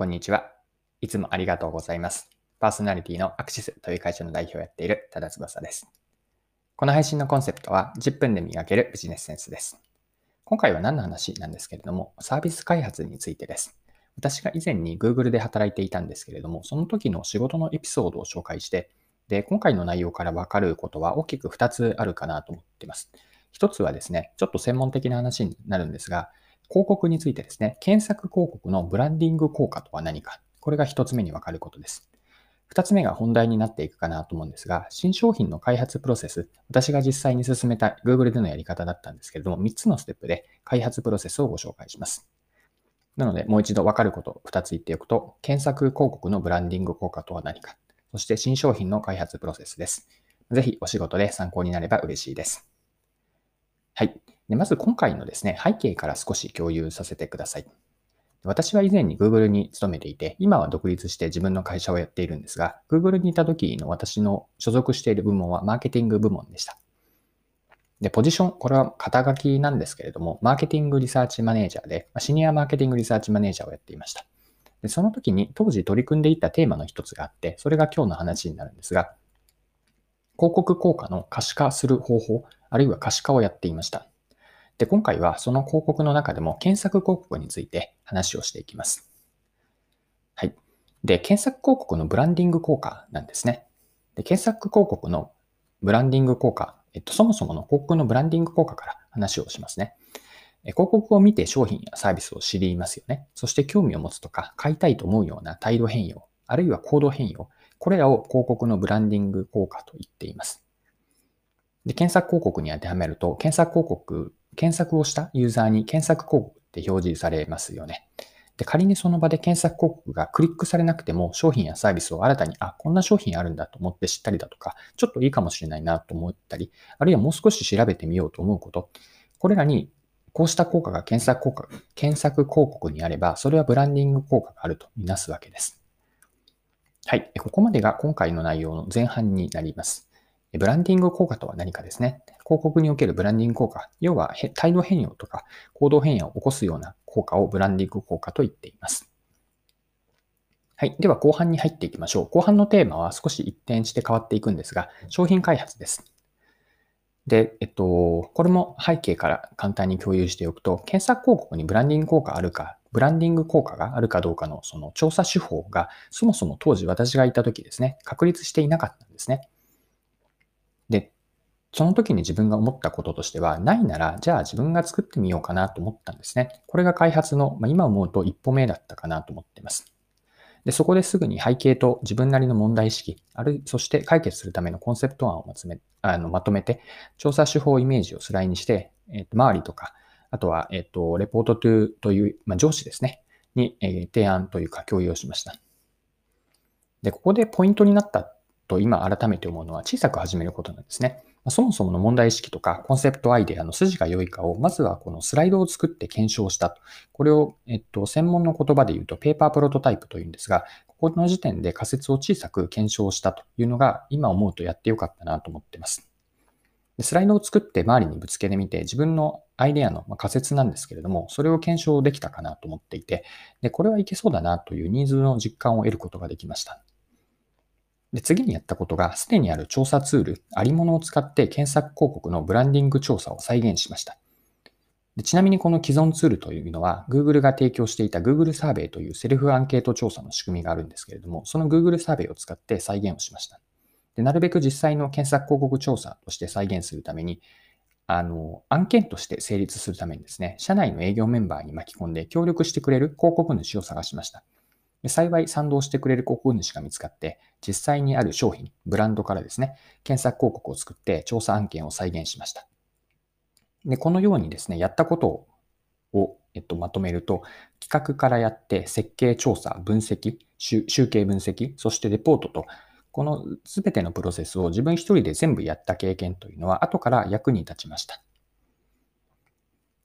こんにちは。いつもありがとうございます。パーソナリティのアクシスという会社の代表をやっている多田翼です。この配信のコンセプトは10分で磨けるビジネスセンスです。今回は何の話なんですけれども、サービス開発についてです。私が以前に Google で働いていたんですけれども、その時の仕事のエピソードを紹介して、で、今回の内容からわかることは大きく2つあるかなと思っています。1つはですね、ちょっと専門的な話になるんですが、広告についてですね、検索広告のブランディング効果とは何か、これが1つ目にわかることです。2つ目が本題になっていくかなと思うんですが、新商品の開発プロセス、私が実際に進めた Google でのやり方だったんですけれども、3つのステップで開発プロセスをご紹介します。なので、もう一度わかること2つ言っておくと、検索広告のブランディング効果とは何か、そして新商品の開発プロセスです。ぜひお仕事で参考になれば嬉しいです。はい。でまず今回のですね、背景から少し共有させてください。私は以前に Google に勤めていて、今は独立して自分の会社をやっているんですが、Google にいた時の私の所属している部門はマーケティング部門でした。で、ポジション、これは肩書きなんですけれども、マーケティングリサーチマネージャーで、シニアマーケティングリサーチマネージャーをやっていました。でその時に当時取り組んでいたテーマの一つがあって、それが今日の話になるんですが、広告効果の可視化する方法、あるいは可視化をやっていました。で、今回はその広告の中でも検索広告について話をしていきます。はい。で、検索広告のブランディング効果なんですね。で、検索広告のブランディング効果、えっと、そもそもの広告のブランディング効果から話をしますね。広告を見て商品やサービスを知りますよね。そして興味を持つとか、買いたいと思うような態度変容、あるいは行動変容、これらを広告のブランディング効果と言っています。で検索広告に当てはめると、検索広告検索をしたユーザーに検索広告って表示されますよね。で仮にその場で検索広告がクリックされなくても商品やサービスを新たに、あ、こんな商品あるんだと思って知ったりだとか、ちょっといいかもしれないなと思ったり、あるいはもう少し調べてみようと思うこと、これらにこうした効果が検索効果、検索広告にあれば、それはブランディング効果があるとみなすわけです。はい。ここまでが今回の内容の前半になります。ブランディング効果とは何かですね。広告におけるブランディング効果、要は態度変容とか行動変容を起こすような効果をブランディング効果と言っています。はい。では後半に入っていきましょう。後半のテーマは少し一転して変わっていくんですが、商品開発です。で、えっと、これも背景から簡単に共有しておくと、検索広告にブランディング効果あるか、ブランディング効果があるかどうかのその調査手法が、そもそも当時私がいた時ですね、確立していなかったんですね。その時に自分が思ったこととしては、ないなら、じゃあ自分が作ってみようかなと思ったんですね。これが開発の、まあ、今思うと一歩目だったかなと思っています。で、そこですぐに背景と自分なりの問題意識、ある、そして解決するためのコンセプト案をまとめ、あのまとめて、調査手法イメージをスライにして、えっ、と、周りとか、あとは、えっ、と、レポートトゥーという、まあ、上司ですね、に、えー、提案というか共有をしました。で、ここでポイントになったと今改めて思うのは小さく始めることなんですね。そもそもの問題意識とかコンセプトアイデアの筋が良いかを、まずはこのスライドを作って検証したと。これを、えっと、専門の言葉で言うとペーパープロトタイプというんですが、ここの時点で仮説を小さく検証したというのが今思うとやってよかったなと思っています。スライドを作って周りにぶつけてみて自分のアイデアの仮説なんですけれども、それを検証できたかなと思っていて、で、これはいけそうだなというニーズの実感を得ることができました。で、次にやったことが、すでにある調査ツール、ありものを使って検索広告のブランディング調査を再現しました。でちなみにこの既存ツールというのは、Google が提供していた Google サーベイというセルフアンケート調査の仕組みがあるんですけれども、その Google サーベイを使って再現をしました。でなるべく実際の検索広告調査として再現するために、あの、案件として成立するためにですね、社内の営業メンバーに巻き込んで協力してくれる広告主を探しました。幸い賛同してくれる広告主が見つかって、実際にある商品、ブランドからですね、検索広告を作って調査案件を再現しました。で、このようにですね、やったことを、えっと、まとめると、企画からやって設計、調査、分析、集計分析、そしてレポートと、このすべてのプロセスを自分一人で全部やった経験というのは後から役に立ちました。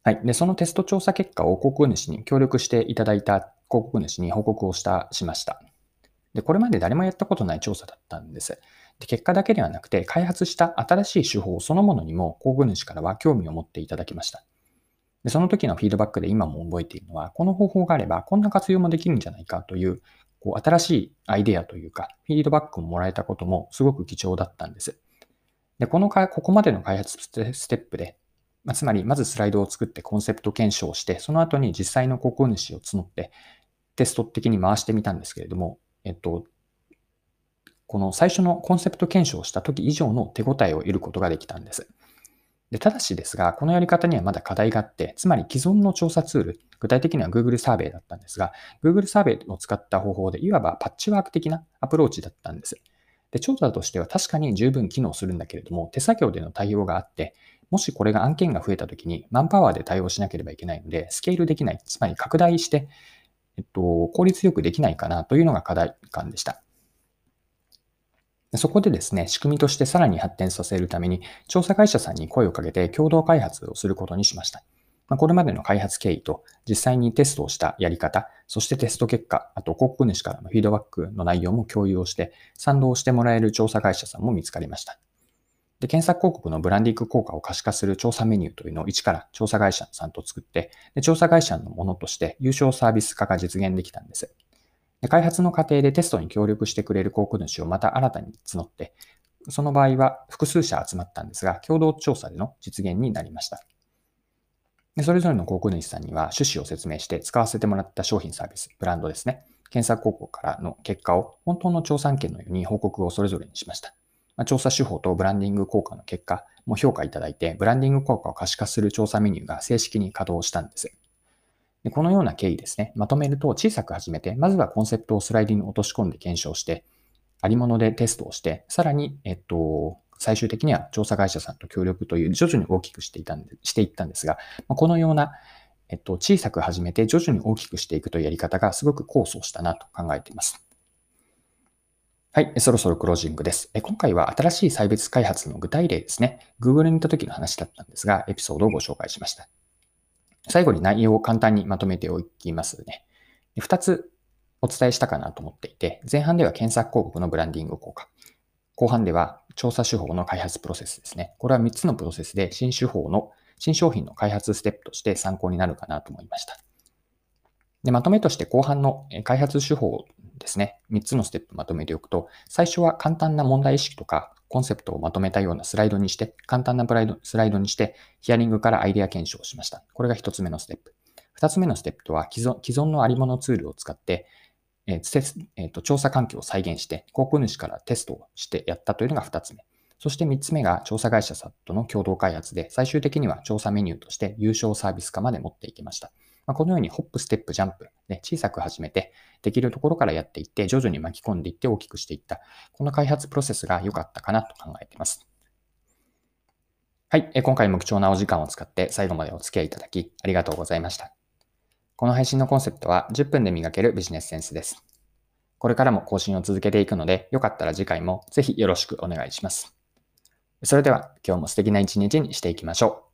はい。で、そのテスト調査結果を広告主に協力していただいた広告主に報告をした、しました。で、これまで誰もやったことない調査だったんです。で結果だけではなくて、開発した新しい手法そのものにも広告主からは興味を持っていただきました。でその時のフィードバックで今も覚えているのは、この方法があればこんな活用もできるんじゃないかという、こう新しいアイデアというか、フィードバックをもらえたこともすごく貴重だったんです。で、このか、ここまでの開発ステップで、まあ、つまり、まずスライドを作ってコンセプト検証して、その後に実際の広告主を募って、テスト的に回してみたんですけれども、えっと、この最初のコンセプト検証をした時以上の手応えを得ることができたんです。でただしですが、このやり方にはまだ課題があって、つまり既存の調査ツール、具体的には Google サーベイだったんですが、Google サーベイを使った方法で、いわばパッチワーク的なアプローチだったんです。で調査としては確かに十分機能するんだけれども、手作業での対応があって、もしこれが案件が増えたときにマンパワーで対応しなければいけないので、スケールできない、つまり拡大して、えっと、効率よくできないかなというのが課題感でした。そこでですね、仕組みとしてさらに発展させるために、調査会社さんに声をかけて共同開発をすることにしました。ま、これまでの開発経緯と、実際にテストをしたやり方、そしてテスト結果、あと広告主からのフィードバックの内容も共有をして、賛同してもらえる調査会社さんも見つかりました。で検索広告のブランディング効果を可視化する調査メニューというのを一から調査会社さんと作って、で調査会社のものとして優勝サービス化が実現できたんです。で開発の過程でテストに協力してくれる広告主をまた新たに募って、その場合は複数社集まったんですが、共同調査での実現になりました。でそれぞれの広告主さんには趣旨を説明して使わせてもらった商品サービス、ブランドですね。検索広告からの結果を本当の調査案件のように報告をそれぞれにしました。まあ、調査手法とブランディング効果の結果も評価いただいて、ブランディング効果を可視化する調査メニューが正式に稼働したんです。でこのような経緯ですね、まとめると小さく始めて、まずはコンセプトをスライドに落とし込んで検証して、ありものでテストをして、さらに、えっと、最終的には調査会社さんと協力という徐々に大きくしていたんでしていったんですが、このような、えっと、小さく始めて徐々に大きくしていくというやり方がすごく構想したなと考えています。はい、そろそろクロージングです。今回は新しい細別開発の具体例ですね。Google に行った時の話だったんですが、エピソードをご紹介しました。最後に内容を簡単にまとめておきますね。2つお伝えしたかなと思っていて、前半では検索広告のブランディング効果。後半では調査手法の開発プロセスですね。これは3つのプロセスで新手法の、新商品の開発ステップとして参考になるかなと思いました。でまとめとして後半の開発手法ですね。3つのステップまとめておくと、最初は簡単な問題意識とかコンセプトをまとめたようなスライドにして、簡単なスライドにして、ヒアリングからアイデア検証をしました。これが1つ目のステップ。2つ目のステップとは既存、既存のありものツールを使って、えーえーと、調査環境を再現して、広告主からテストをしてやったというのが2つ目。そして3つ目が調査会社さんとの共同開発で、最終的には調査メニューとして優勝サービス化まで持っていきました。まあ、このようにホップ、ステップ、ジャンプ、ね、小さく始めて、できるところからやっていって、徐々に巻き込んでいって大きくしていった。この開発プロセスが良かったかなと考えています。はい。今回も貴重なお時間を使って最後までお付き合いいただきありがとうございました。この配信のコンセプトは10分で磨けるビジネスセンスです。これからも更新を続けていくので、よかったら次回もぜひよろしくお願いします。それでは今日も素敵な一日にしていきましょう。